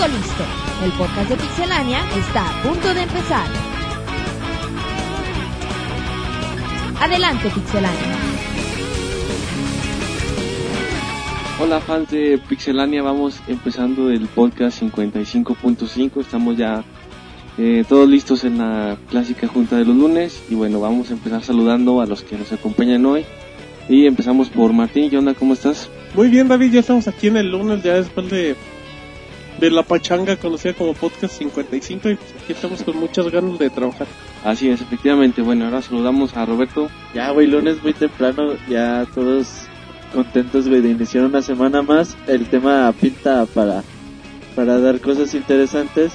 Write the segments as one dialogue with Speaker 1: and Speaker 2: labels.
Speaker 1: Todo listo. El podcast de Pixelania está a punto de empezar. Adelante, Pixelania.
Speaker 2: Hola fans de Pixelania, vamos empezando el podcast 55.5, estamos ya eh, todos listos en la clásica junta de los lunes y bueno, vamos a empezar saludando a los que nos acompañan hoy y empezamos por Martín, ¿qué onda? ¿Cómo estás?
Speaker 3: Muy bien, David, ya estamos aquí en el lunes, ya después de, de la pachanga conocida como Podcast 55 y pues aquí estamos con muchas ganas de trabajar.
Speaker 2: Así es, efectivamente, bueno, ahora saludamos a Roberto.
Speaker 4: Ya, güey, lunes muy temprano, ya todos contentos, güey, de iniciar una semana más. El tema pinta para, para dar cosas interesantes.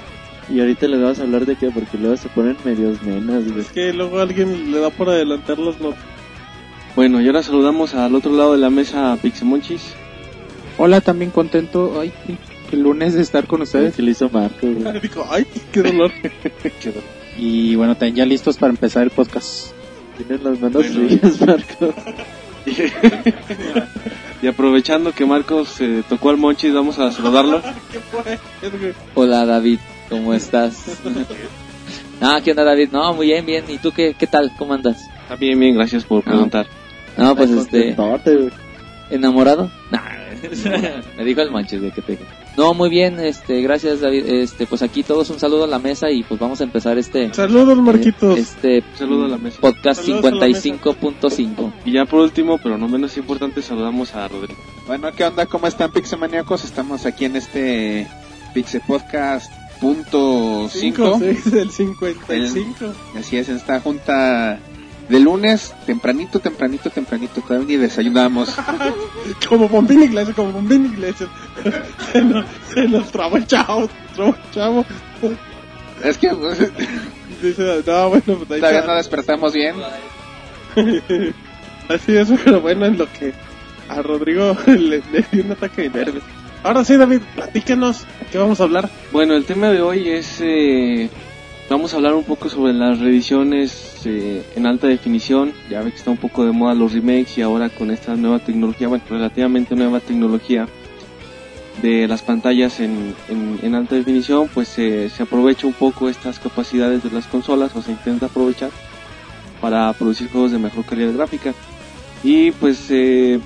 Speaker 4: Y ahorita les vamos a hablar de qué, porque luego se ponen medios nenas, güey.
Speaker 3: Es que luego alguien le da por adelantar las notas.
Speaker 2: Bueno, y ahora saludamos al otro lado de la mesa a Pixemonchis.
Speaker 5: Hola, también contento ay, el lunes de estar con ustedes.
Speaker 4: Que le hizo Marco, güey.
Speaker 3: Dijo, ay, qué dolor.
Speaker 5: Y bueno, también ya listos para empezar el podcast.
Speaker 4: Tienen las manos frías, Marco.
Speaker 2: Y aprovechando que Marcos se tocó al Monchis, vamos a saludarlo.
Speaker 3: ¿Qué
Speaker 6: Hola David, ¿cómo estás? no, ¿qué onda David? No, muy bien, bien. ¿Y tú qué, qué tal? ¿Cómo andas?
Speaker 2: Está bien, bien, gracias por preguntar.
Speaker 6: No, pues
Speaker 4: Ay,
Speaker 6: este. ¿enamorado? Nah, me dijo el manches de que te No, muy bien, este, gracias David. Este, pues aquí todos un saludo a la mesa y pues vamos a empezar este
Speaker 3: Saludos, Marquitos.
Speaker 6: este
Speaker 2: saludo a la mesa.
Speaker 6: podcast
Speaker 3: Saludos a la mesa.
Speaker 6: 55.5.
Speaker 2: Y ya por último, pero no menos importante, saludamos a Rodrigo.
Speaker 7: Bueno, ¿qué onda? ¿Cómo están Pixemaniacos? Estamos aquí en este Pixe Podcast punto
Speaker 3: 5,
Speaker 7: 5.
Speaker 3: 6 del 55.
Speaker 7: Así es, en esta junta de lunes, tempranito, tempranito, tempranito, todavía ni desayunamos.
Speaker 3: Como bombín iglesias, como bombín iglesias. se, nos, se nos trabó el chavo, trabó el chavo.
Speaker 7: es que pues,
Speaker 3: Dice, no, bueno, pues ahí
Speaker 7: todavía
Speaker 3: está.
Speaker 7: no despertamos bien.
Speaker 3: Así es, pero bueno, en lo que a Rodrigo le, le dio un ataque de nervios. Ahora sí, David, platícanos, ¿qué vamos a hablar?
Speaker 2: Bueno, el tema de hoy es... eh, vamos a hablar un poco sobre las revisiones eh, en alta definición. Ya ve que está un poco de moda los remakes y ahora con esta nueva tecnología, bueno, relativamente nueva tecnología de las pantallas en, en, alta definición, pues eh, se aprovecha un poco estas capacidades de las consolas o se intenta aprovechar para producir juegos de mejor calidad gráfica. Y pues eh,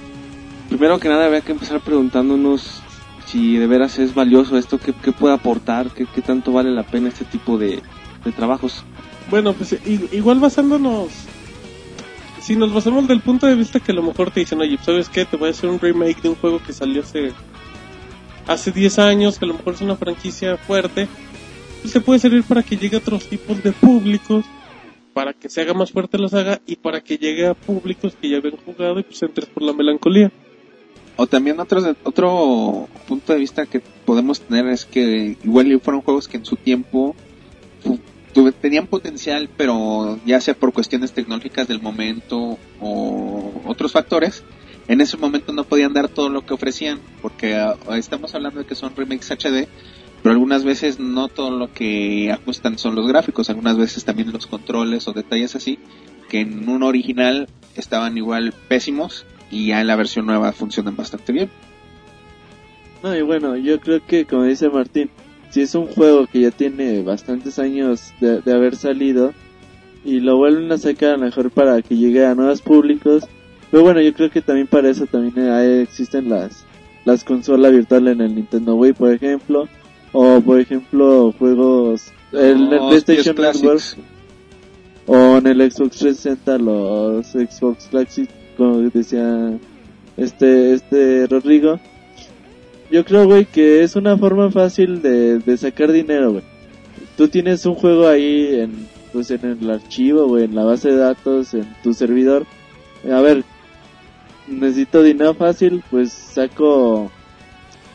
Speaker 2: primero que nada había que empezar preguntándonos si de veras es valioso esto, qué, qué puede aportar, qué, qué tanto vale la pena este tipo de, de trabajos.
Speaker 3: Bueno, pues igual basándonos, si nos basamos del punto de vista que a lo mejor te dicen, oye, ¿sabes qué? Te voy a hacer un remake de un juego que salió hace, hace 10 años, que a lo mejor es una franquicia fuerte, pues se puede servir para que llegue a otros tipos de públicos, para que se haga más fuerte la saga y para que llegue a públicos que ya habían jugado y pues entres por la melancolía.
Speaker 7: O también otro, otro punto de vista que podemos tener es que igual fueron juegos que en su tiempo tenían potencial, pero ya sea por cuestiones tecnológicas del momento o otros factores, en ese momento no podían dar todo lo que ofrecían, porque ah, estamos hablando de que son remakes HD, pero algunas veces no todo lo que ajustan son los gráficos, algunas veces también los controles o detalles así, que en un original estaban igual pésimos y ya en la versión nueva funcionan bastante bien.
Speaker 4: No, y bueno, yo creo que, como dice Martín, si es un juego que ya tiene bastantes años de, de haber salido y lo vuelven a sacar a lo mejor para que llegue a nuevos públicos, pero bueno, yo creo que también para eso también hay- existen las las consolas virtuales en el Nintendo Wii, por ejemplo, o por ejemplo juegos el,
Speaker 7: Oh,
Speaker 4: PlayStation Network o en el Xbox 360 los Xbox Classic como decía este este Rodrigo yo creo güey que es una forma fácil de, de sacar dinero güey. Tú tienes un juego ahí en pues en el archivo güey en la base de datos en tu servidor. A ver necesito dinero fácil pues saco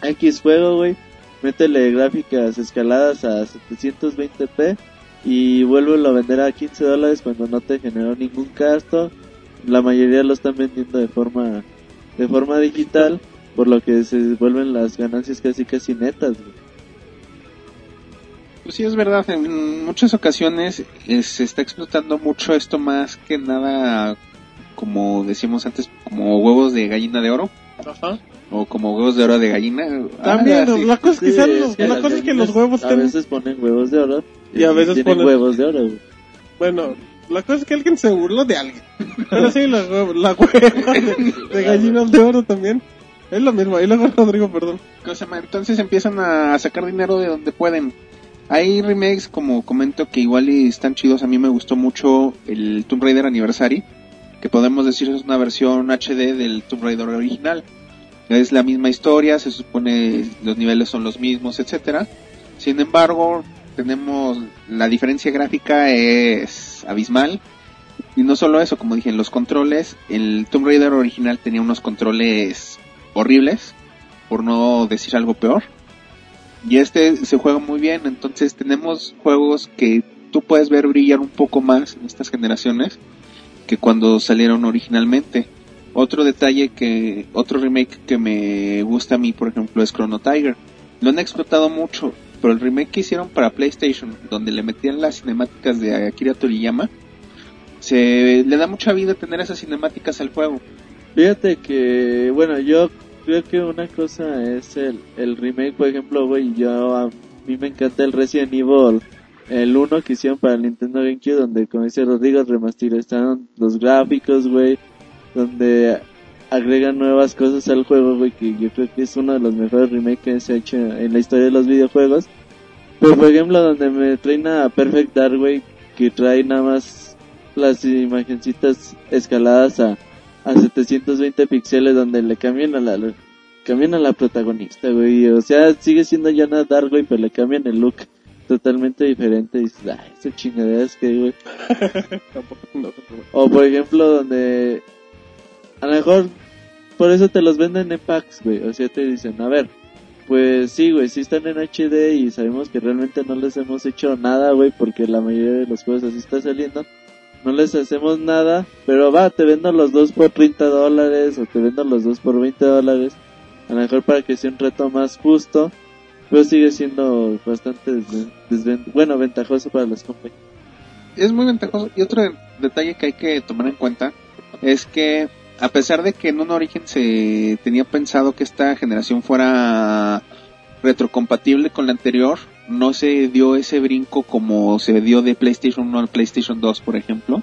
Speaker 4: X juego güey. Métele gráficas escaladas a 720p y vuélvelo a vender a 15 dólares cuando no te generó ningún gasto. La mayoría lo están vendiendo de forma de forma digital, por lo que se vuelven las ganancias casi casi netas. güey.
Speaker 7: Pues sí, es verdad. En muchas ocasiones eh, se está explotando mucho esto más que nada, como decíamos antes, como huevos de gallina de oro.
Speaker 3: Ajá.
Speaker 7: O como huevos de oro de gallina.
Speaker 3: También,
Speaker 7: Ah, sí.
Speaker 3: la cosa es que,
Speaker 4: Sí,
Speaker 3: sean
Speaker 4: es
Speaker 3: los-
Speaker 4: que
Speaker 3: la
Speaker 4: las
Speaker 3: cosa es que los huevos
Speaker 4: A veces ponen huevos de oro.
Speaker 3: Y a veces
Speaker 4: tienen
Speaker 3: ponen-
Speaker 4: huevos de oro. güey.
Speaker 3: Bueno, la cosa es que alguien se burló de alguien. Pero sí, la, la hueva de, de gallinas de oro también. Es lo mismo. Y luego Rodrigo, perdón.
Speaker 7: Entonces empiezan a sacar dinero de donde pueden. Hay remakes, como comento, que igual están chidos. A mí me gustó mucho el Tomb Raider Anniversary, que podemos decir es una versión HD del Tomb Raider original. Es la misma historia, se supone los niveles son los mismos, etcétera. Sin embargo, tenemos la diferencia gráfica es abismal. Y no solo eso, como dije, los controles, el Tomb Raider original tenía unos controles horribles, por no decir algo peor. Y este se juega muy bien, entonces tenemos juegos que tú puedes ver brillar un poco más en estas generaciones que cuando salieron originalmente. Otro detalle que, otro remake que me gusta a mí, por ejemplo, es Chrono Tiger. Lo han explotado mucho, pero el remake que hicieron para PlayStation, donde le metían las cinemáticas de Akira Toriyama, se le da mucha vida tener esas cinemáticas al juego.
Speaker 4: Fíjate que, bueno, yo creo que una cosa es el, el remake, por ejemplo, güey, yo a mí me encanta el Resident Evil, el 1 que hicieron para el Nintendo GameCube, donde como dice Rodrigo, remasterizaron los gráficos, güey, donde agregan nuevas cosas al juego, güey, que yo creo que es uno de los mejores remakes que se ha hecho en la historia de los videojuegos. Pero por ejemplo, donde me traen a Perfect Dark, güey, que trae nada más las imagencitas escaladas a a 720 píxeles donde le cambian a la cambian a la protagonista, güey. O sea, sigue siendo Yana Dark, güey, pero le cambian el look totalmente diferente. Y dices, ay, esa chingadera es que, güey. O por ejemplo, donde a lo mejor por eso te los venden en packs, güey. O sea, te dicen, a ver, pues sí, güey, sí están en HD y sabemos que realmente no les hemos hecho nada, güey, porque la mayoría de los juegos así está saliendo. No les hacemos nada, pero va, te vendo los dos por 30 dólares o te vendo los dos por 20 dólares. A lo mejor para que sea un reto más justo, pero sigue siendo bastante desven- desven- bueno, ventajoso para las compañías.
Speaker 7: es muy ventajoso. Y otro detalle que hay que tomar en cuenta es que a pesar de que en un origen se tenía pensado que esta generación fuera retrocompatible con la anterior, no se dio ese brinco como se dio de PlayStation 1 al PlayStation 2, por ejemplo.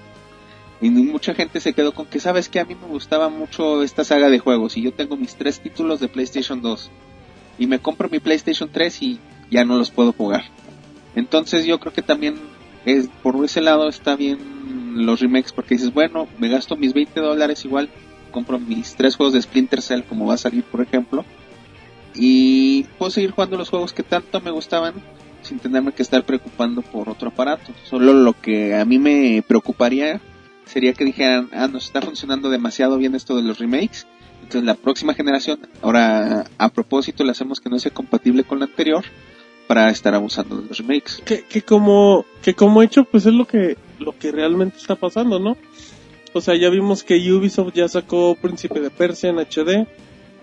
Speaker 7: Y mucha gente se quedó con que, ¿sabes que A mí me gustaba mucho esta saga de juegos y yo tengo mis tres títulos de PlayStation 2. Y me compro mi PlayStation 3 y ya no los puedo jugar. Entonces yo creo que también es, por ese lado está bien los remakes porque dices, bueno, me gasto mis 20 dólares igual, compro mis tres juegos de Splinter Cell como va a salir por ejemplo y puedo seguir jugando los juegos que tanto me gustaban sin tenerme que estar preocupando por otro aparato. Solo lo que a mí me preocuparía sería que dijeran, ah, nos está funcionando demasiado bien esto de los remakes. Entonces la próxima generación, ahora a propósito le hacemos que no sea compatible con la anterior para estar abusando de los remakes.
Speaker 3: que, que como que como hecho pues es lo que lo que realmente está pasando no o sea ya vimos que Ubisoft ya sacó Príncipe de Persia en HD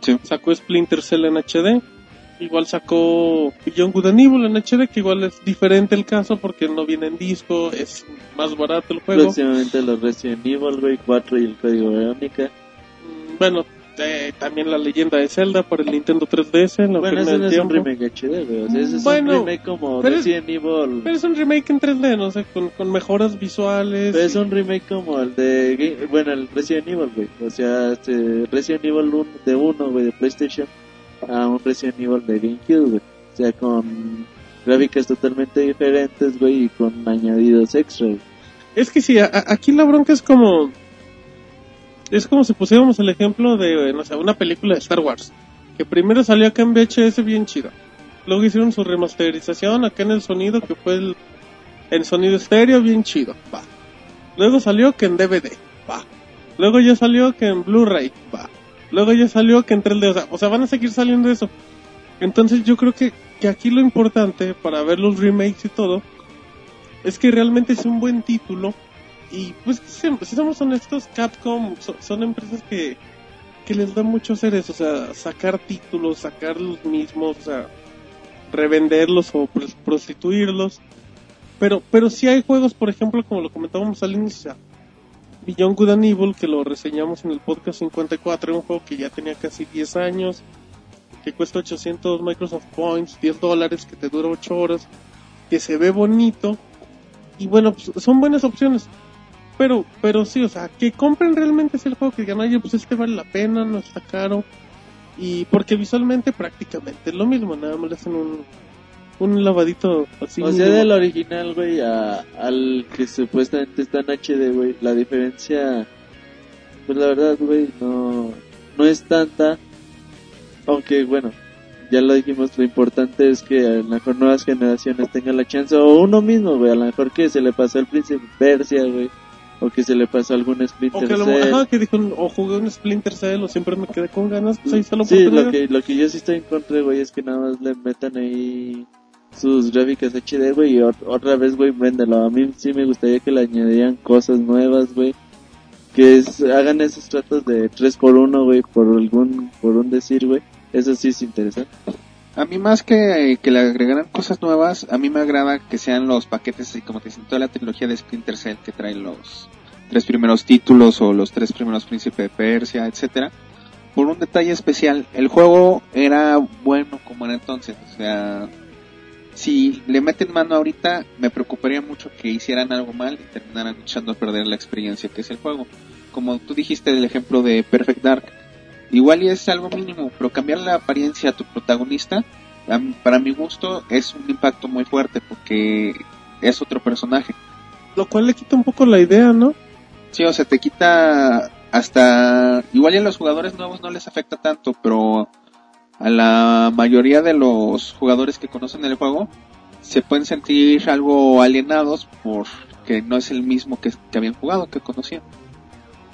Speaker 7: Sí.
Speaker 3: sacó Splinter Cell en HD igual sacó Beyond Good and Evil en HD que igual es diferente el caso porque no viene en disco es más barato el juego
Speaker 4: Próximamente los Resident Evil, güey, 4 y el código Verónica.
Speaker 3: Bueno eh, también la leyenda de Zelda para el Nintendo 3DS en la
Speaker 4: Bueno, ese no es un remake HD, güey. O sea, ese es
Speaker 3: Bueno,
Speaker 4: un remake como
Speaker 3: pero es-
Speaker 4: Resident Evil.
Speaker 3: pero es un remake en 3D no sé con, con mejoras visuales
Speaker 4: Pero es un remake como el de. Bueno, el Resident Evil, güey. O sea, este Resident Evil 1 de 1, güey, de PlayStation. A un Resident Evil de GameCube, güey. O sea, con gráficas totalmente diferentes, güey, y con añadidos extra, güey.
Speaker 3: Es que sí, a- aquí la bronca es como. Es como si pusiéramos el ejemplo de, no sé, una película de Star Wars. Que primero salió acá en VHS bien chido. Luego hicieron su remasterización acá en el sonido, que fue el, el sonido estéreo bien chido. Va. Luego salió que en DVD. Va. Luego ya salió que en Blu-ray. Va. Luego ya salió que en 3D. O sea, o sea, van a seguir saliendo eso. Entonces yo creo que, que aquí lo importante para ver los remakes y todo es que realmente es un buen título y pues si, si somos honestos Capcom so- son empresas que que les da mucho hacer eso o sea sacar títulos sacar los mismos o sea revenderlos o pros- prostituirlos pero pero si hay juegos por ejemplo como lo comentábamos al inicio Beyond Good and Evil que lo reseñamos en el podcast 54 un juego que ya tenía casi 10 años que cuesta 800 Microsoft Points, 10 dólares, que te dura 8 horas, que se ve bonito. Y bueno, pues son buenas opciones. Pero, pero sí, o sea, que compren realmente ese juego, que digan, oye, pues este vale la pena, no está caro. Y porque visualmente prácticamente es lo mismo, nada más le hacen un, un lavadito así.
Speaker 4: o sea,
Speaker 3: mínimo.
Speaker 4: del original, güey, al que supuestamente está en HD, güey, la diferencia, pues la verdad, güey, no, no es tanta. Aunque, bueno, ya lo dijimos, lo importante es que a lo mejor nuevas generaciones tengan la chance, o uno mismo, güey, a lo mejor que se le pasó al Príncipe Persia, güey, o que se le pasó algún
Speaker 3: O
Speaker 4: Splinter
Speaker 3: que, lo,
Speaker 4: Cell.
Speaker 3: ajá, que dijo, o jugué un Splinter Cell, o siempre me quedé con ganas, pues ahí está la
Speaker 4: Sí, lo que, lo que yo sí estoy en contra, güey, es que nada más le metan ahí sus gráficas HD, güey, y ot- otra vez, güey, véndelo. A mí sí me gustaría que le añadieran cosas nuevas, güey. Que es- hagan esos tratos de 3 por 1 güey, por algún, por un decir, güey. Eso sí es interesante.
Speaker 7: A mí más que, que le agregaran cosas nuevas, a mí me agrada que sean los paquetes, así como te dicen, toda la trilogía de Splinter Cell que trae los tres primeros títulos o los tres primeros Príncipe de Persia, etcétera. Por un detalle especial, el juego era bueno como era entonces, o sea, si le meten mano ahorita, me preocuparía mucho que hicieran algo mal y terminaran echando a perder la experiencia que es el juego. Como tú dijiste del ejemplo de Perfect Dark, igual y es algo mínimo, pero cambiar la apariencia a tu protagonista, para mi gusto, es un impacto muy fuerte porque es otro personaje.
Speaker 3: Lo cual le quita un poco la idea, ¿no?
Speaker 7: Sí, o sea, te quita hasta... Igual y a los jugadores nuevos no les afecta tanto, pero a la mayoría de los jugadores que conocen el juego se pueden sentir algo alienados porque no es el mismo que, que habían jugado, que conocían.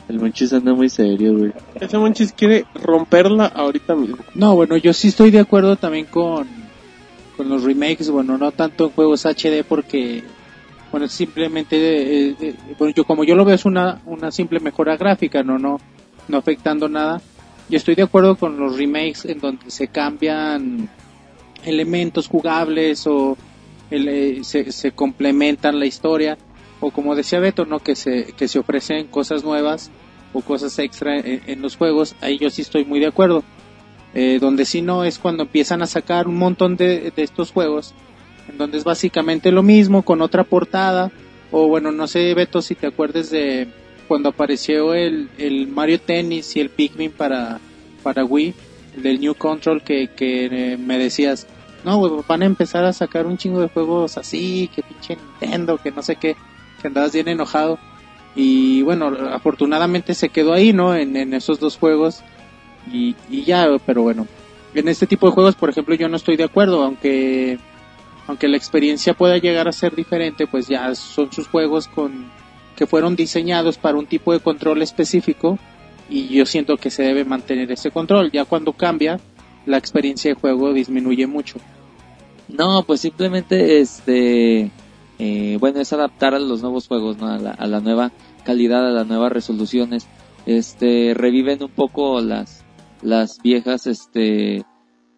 Speaker 4: El Monchis anda muy serio, güey.
Speaker 3: Ese Monchis quiere romperla ahorita mismo.
Speaker 5: No, bueno, yo sí estoy de acuerdo también con, con los remakes, bueno, no tanto en juegos HD porque, bueno, simplemente, eh, eh, bueno, yo como yo lo veo es una, una simple mejora gráfica, no, no, no afectando nada. Yo estoy de acuerdo con los remakes en donde se cambian elementos jugables o el, eh, se, se complementan la historia o como decía Beto, ¿no? Que se, que se ofrecen cosas nuevas o cosas extra en, en los juegos, ahí yo sí estoy muy de acuerdo. Eh, donde sí no es cuando empiezan a sacar un montón de, de estos juegos, en donde es básicamente lo mismo con otra portada, o bueno, no sé Beto si te acuerdes de cuando apareció el, el Mario Tennis y el Pikmin para, para Wii, el del New Control que, que eh, me decías, no, güey, van a empezar a sacar un chingo de juegos así, que pinche Nintendo, que no sé qué, que andabas bien enojado. Y bueno, afortunadamente se quedó ahí, ¿no? En, en esos dos juegos. Y, y ya, pero bueno. En este tipo de juegos, por ejemplo, yo no estoy de acuerdo, aunque aunque la experiencia pueda llegar a ser diferente, pues ya son sus juegos con que fueron diseñados para un tipo de control específico y yo siento que se debe mantener ese control. Ya cuando cambia, la experiencia de juego disminuye mucho.
Speaker 6: No, pues simplemente este eh, bueno, es adaptar a los nuevos juegos, ¿no? A la, a la nueva calidad, a las nuevas resoluciones. Este reviven un poco las las viejas este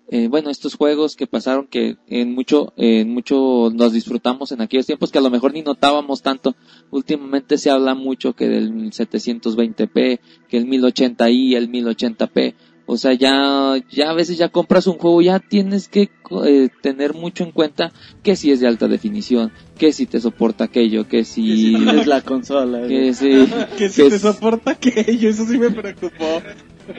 Speaker 6: eh, bueno, estos juegos que pasaron que en mucho en mucho nos disfrutamos en aquellos tiempos que a lo mejor ni notábamos tanto. Últimamente se habla mucho que del 720p, que el 1080i, el 1080p. O sea, ya, ya a veces ya compras un juego, ya tienes que eh, tener mucho en cuenta que si es de alta definición, que si te soporta aquello, que si...
Speaker 4: Es la consola,
Speaker 6: que si,
Speaker 3: que si
Speaker 6: que
Speaker 3: te soporta aquello, eso sí me preocupó.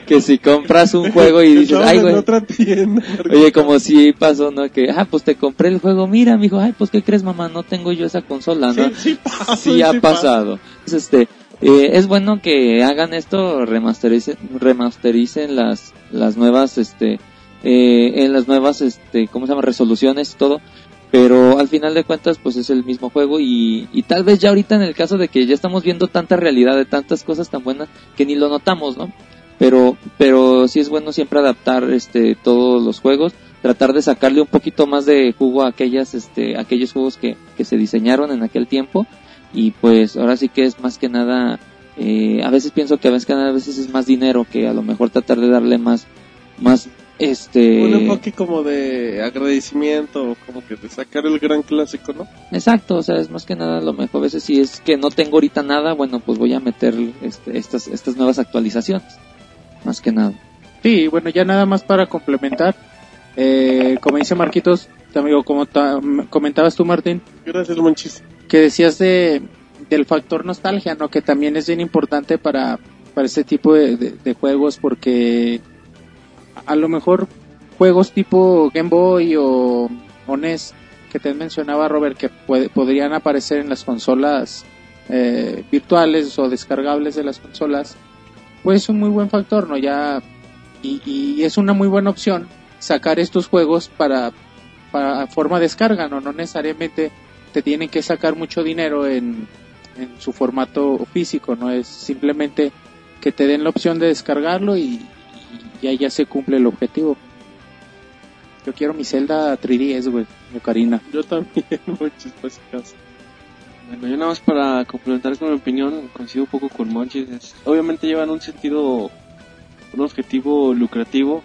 Speaker 6: que si compras un juego y dices, ay güey,
Speaker 3: otra tienda.
Speaker 6: Oye, como si pasó, ¿no? Que, ah, pues te compré el juego, mira, mijo, ay, pues, ¿qué crees, mamá? No tengo yo esa consola, ¿no?
Speaker 3: Sí, sí pasa,
Speaker 6: Sí ha
Speaker 3: sí
Speaker 6: pasado. Entonces, este, eh, es bueno que hagan esto, remastericen, remastericen las, las nuevas, este, eh, en las nuevas, este, ¿cómo se llama? Resoluciones y todo. Pero al final de cuentas, pues es el mismo juego y, y tal vez ya ahorita en el caso de que ya estamos viendo tanta realidad de tantas cosas tan buenas que ni lo notamos, ¿no? Pero, pero sí es bueno siempre adaptar, este, todos los juegos, tratar de sacarle un poquito más de jugo a aquellas, este, aquellos juegos que, que se diseñaron en aquel tiempo y pues ahora sí que es más que nada eh, a veces pienso que a veces, a veces es más dinero que a lo mejor tratar de darle más más este
Speaker 3: Un enfoque como de agradecimiento, como que de sacar el gran clásico, ¿no?
Speaker 6: exacto o sea es más que nada a lo mejor a veces si es que no tengo ahorita nada bueno pues voy a meter este, estas estas nuevas actualizaciones más que nada
Speaker 5: Sí, bueno, ya nada más para complementar. Eh, como dice Marquitos, amigo, como ta- comentabas tú, Martín,
Speaker 3: Gracias, Monchis.
Speaker 5: Que decías de del factor nostalgia, ¿no? Que también es bien importante para, para este tipo de, juegos porque a lo mejor juegos tipo Game Boy o, o NES que te mencionaba Robert que puede- podrían aparecer en las consolas eh, virtuales o descargables de las consolas, pues es un muy buen factor, ¿no? Ya y, y es una muy buena opción sacar estos juegos para para forma descarga, ¿no? No necesariamente te tienen que sacar mucho dinero en, en su formato físico, no es simplemente que te den la opción de descargarlo y, y ahí ya se cumple el objetivo. Yo quiero mi Zelda 3DS, güey, mi Karina.
Speaker 3: Yo también, si acaso.
Speaker 2: Bueno, yo nada más para complementar con mi opinión, coincido un poco con Monchis. es- obviamente llevan un sentido, un objetivo lucrativo,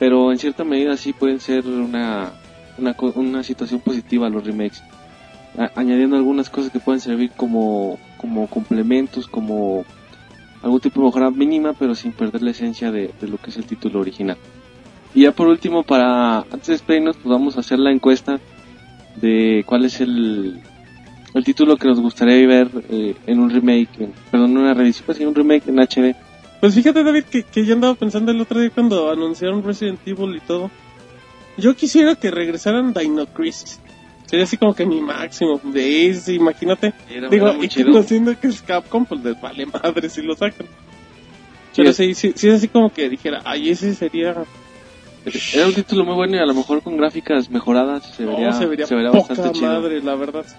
Speaker 2: pero en cierta medida sí pueden ser una, una, co- una situación positiva los remakes. Añadiendo algunas cosas que pueden servir como, como complementos, como algún tipo de mejora mínima, pero sin perder la esencia de, de lo que es el título original. Y ya por último, para antes de despedirnos, pues vamos a hacer la encuesta de cuál es el, el título que nos gustaría ver eh, en un remake, en- perdón, no una reedición, pues sí, un remake en HD.
Speaker 3: Pues fíjate, David, que, que yo andaba pensando el otro día cuando anunciaron Resident Evil y todo. Yo quisiera que regresaran Dino Crisis. Sería así como que mi máximo. De ese, imagínate.
Speaker 2: Era,
Speaker 3: Digo,
Speaker 2: era
Speaker 3: y
Speaker 2: chido.
Speaker 3: conociendo que es Capcom, pues les vale madre si lo sacan. Pero sí, sí, sí es así como que dijera, ay, ese sería...
Speaker 2: Era un título muy bueno y a lo mejor con gráficas mejoradas se vería,
Speaker 3: no, se vería,
Speaker 2: se vería
Speaker 3: poca
Speaker 2: bastante chido.
Speaker 3: madre, la verdad. sí.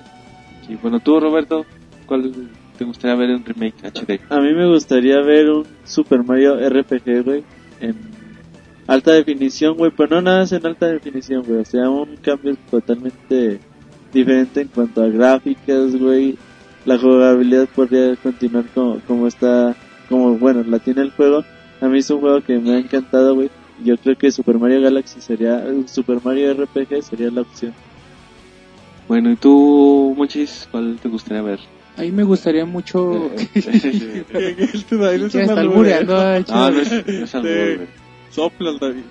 Speaker 2: Sí, bueno, tú, Roberto, ¿cuál te gustaría ver en remake HD?
Speaker 4: A mí me gustaría ver un Super Mario RPG, güey, en alta definición, güey, pero no nada más en alta definición, güey, o sea, un cambio totalmente diferente en cuanto a gráficas, güey. La jugabilidad podría continuar como, como está, como, bueno, la tiene el juego. A mí es un juego que me ha encantado, güey. Yo creo que Super Mario Galaxy sería, Super Mario RPG sería la opción.
Speaker 2: Bueno, ¿y tú, Monchis, cuál te gustaría ver?
Speaker 5: A mí me gustaría mucho...
Speaker 2: Eh,
Speaker 3: Este David es
Speaker 5: Ya
Speaker 3: un
Speaker 5: está
Speaker 3: alburero.
Speaker 5: albureando,
Speaker 2: no, no es, no es albur.
Speaker 3: Soplas, David.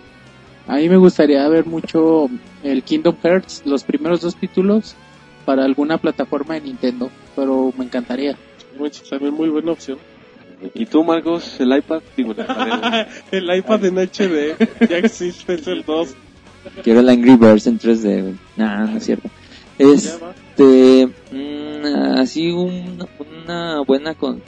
Speaker 5: A mí me gustaría ver mucho el Kingdom Hearts, los primeros dos títulos, para alguna plataforma de Nintendo, pero me encantaría.
Speaker 3: También muy buena opción.
Speaker 2: ¿Y tú, Marcos, el iPad? Digo, el iPad,
Speaker 3: en HD ya existe, es el 2.
Speaker 6: Quiero el Angry Birds en 3D, güey. Nah, no es cierto. Este, mm, así un- una buena con...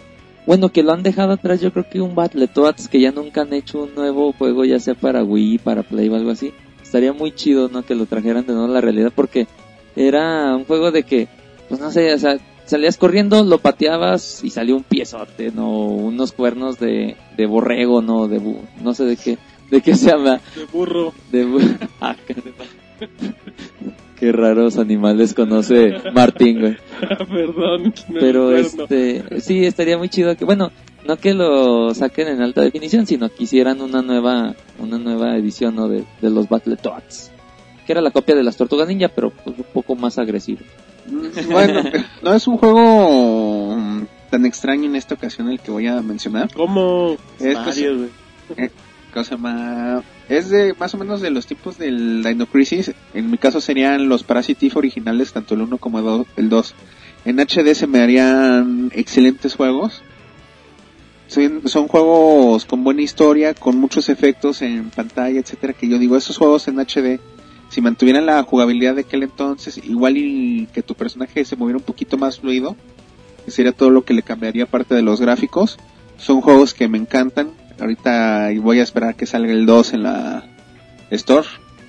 Speaker 6: Bueno, que lo han dejado atrás, yo creo que un Battletoads que ya nunca han hecho un nuevo juego, ya sea para Wii, para Play o algo así. Estaría muy chido, ¿no? Que lo trajeran de nuevo a la realidad porque era un juego de que, pues no sé, o sea, salías corriendo, lo pateabas y salió un piezote, ¿no? Unos cuernos de, de borrego, ¿no? De, bu- no sé de qué, de qué se habla.
Speaker 3: De burro.
Speaker 6: De bu- Ah, qué- raros animales conoce Martín, güey.
Speaker 3: Perdón.
Speaker 6: Pero este, sí, estaría muy chido que, bueno, no que lo saquen en alta definición, sino que hicieran una nueva, una nueva edición, ¿no? De, de los Battletoads. Que era la copia de las Tortugas Ninja, pero pues, un poco más agresivo.
Speaker 7: Mm, Bueno, no es un juego mm, tan extraño en esta ocasión el que voy a mencionar.
Speaker 3: ¿Cómo?
Speaker 7: Es
Speaker 3: Mario,
Speaker 7: cosa más es de más o menos de los tipos del Dino Crisis. En mi caso serían los Parasite Eve originales tanto el 1 como el do- el 2 en HD se me harían excelentes juegos. Son, son juegos con buena historia con muchos efectos en pantalla etcétera que yo digo esos juegos en HD si mantuvieran la jugabilidad de aquel entonces igual y que tu personaje se moviera un poquito más fluido sería todo lo que le cambiaría parte de los gráficos. Son juegos que me encantan. Ahorita voy a esperar que salga el 2 en la Store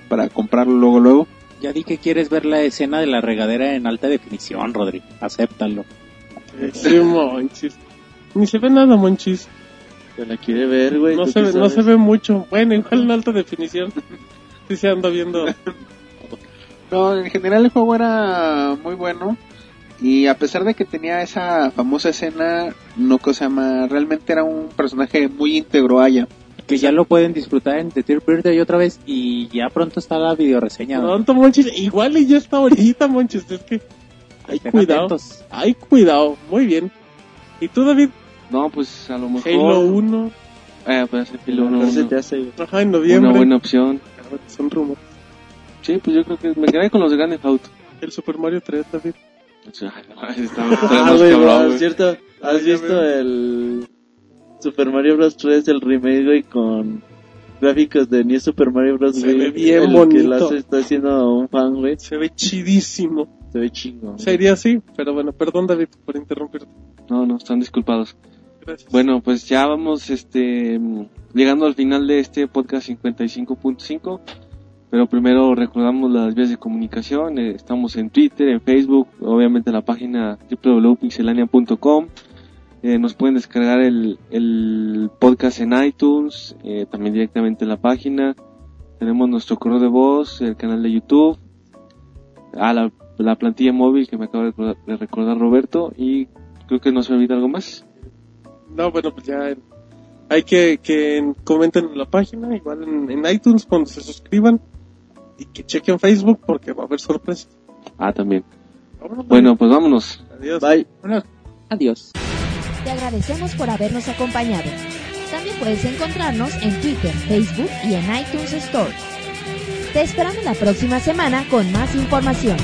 Speaker 7: para comprarlo luego luego.
Speaker 5: Ya di que quieres ver la escena de la regadera en alta definición, Rodri. Acéptalo.
Speaker 3: Sí, Monchis. Ni se ve nada, Monchis.
Speaker 4: Se la quiere ver, güey.
Speaker 3: No
Speaker 4: ¿tú
Speaker 3: se, ve, no se ve mucho. Bueno, igual en alta definición. Sí se anda viendo.
Speaker 7: No, en general el juego era muy bueno. Y a pesar de que tenía esa famosa escena, no que se llama, realmente era un personaje muy íntegro a ella.
Speaker 5: Que ya lo pueden disfrutar en The Tier Birthday otra vez y ya pronto está la videoreseña.
Speaker 3: Pronto, Monchis. Igual y ya está ahorita, Monchis. Es que. Hay
Speaker 5: Estén
Speaker 3: cuidado.
Speaker 5: atentos.
Speaker 3: Hay cuidado. Muy bien. ¿Y tú, David?
Speaker 2: No, pues a lo mejor...
Speaker 3: Halo 1.
Speaker 2: Eh, pues Battlefield 1,
Speaker 4: No se
Speaker 2: uno-
Speaker 4: te hace, güey.
Speaker 3: Ajá, en noviembre.
Speaker 2: una buena opción.
Speaker 3: Son rumores.
Speaker 2: Sí, pues yo creo que me quedé con los de Grand Theft Auto.
Speaker 3: El Super Mario 3, David.
Speaker 2: Ay, no, ese está- está
Speaker 4: Ah, güey,
Speaker 2: cabrón,
Speaker 4: ¿no?
Speaker 2: güey.
Speaker 4: ¿cierto? ¿Has visto el Super Mario Bros. 3, el remake, güey, con gráficos de New Super Mario Bros.
Speaker 3: Se
Speaker 4: güey?
Speaker 3: ve bien
Speaker 4: el
Speaker 3: bonito.
Speaker 4: que lo hace está haciendo un fan, güey.
Speaker 3: Se ve chidísimo.
Speaker 4: Se ve chingo.
Speaker 3: Sería así, pero bueno, perdón David por interrumpirte.
Speaker 2: No, no, están disculpados.
Speaker 3: Gracias.
Speaker 2: Bueno, pues ya vamos este llegando al final de este podcast 55.5. Pero primero recordamos las vías de comunicación. eh, estamos en Twitter, en Facebook, obviamente en la página www.pixelania.com. Eh, nos pueden descargar el, podcast en iTunes, eh, también directamente en la página. Tenemos nuestro correo de voz, el canal de YouTube, a la, la plantilla móvil que me acaba de recordar, Roberto y creo que no se olvida algo más.
Speaker 3: No, bueno, pues ya hay que que comenten en la página, igual en iTunes cuando se suscriban y que chequen Facebook porque va a haber sorpresas.
Speaker 2: Ah, también.
Speaker 3: Vámonos,
Speaker 2: Bueno, pues vámonos.
Speaker 3: Adiós.
Speaker 4: Bye.
Speaker 5: Adiós.
Speaker 1: Te agradecemos por habernos acompañado. También puedes encontrarnos en Twitter, Facebook y en iTunes Store. Te esperamos la próxima semana con más información.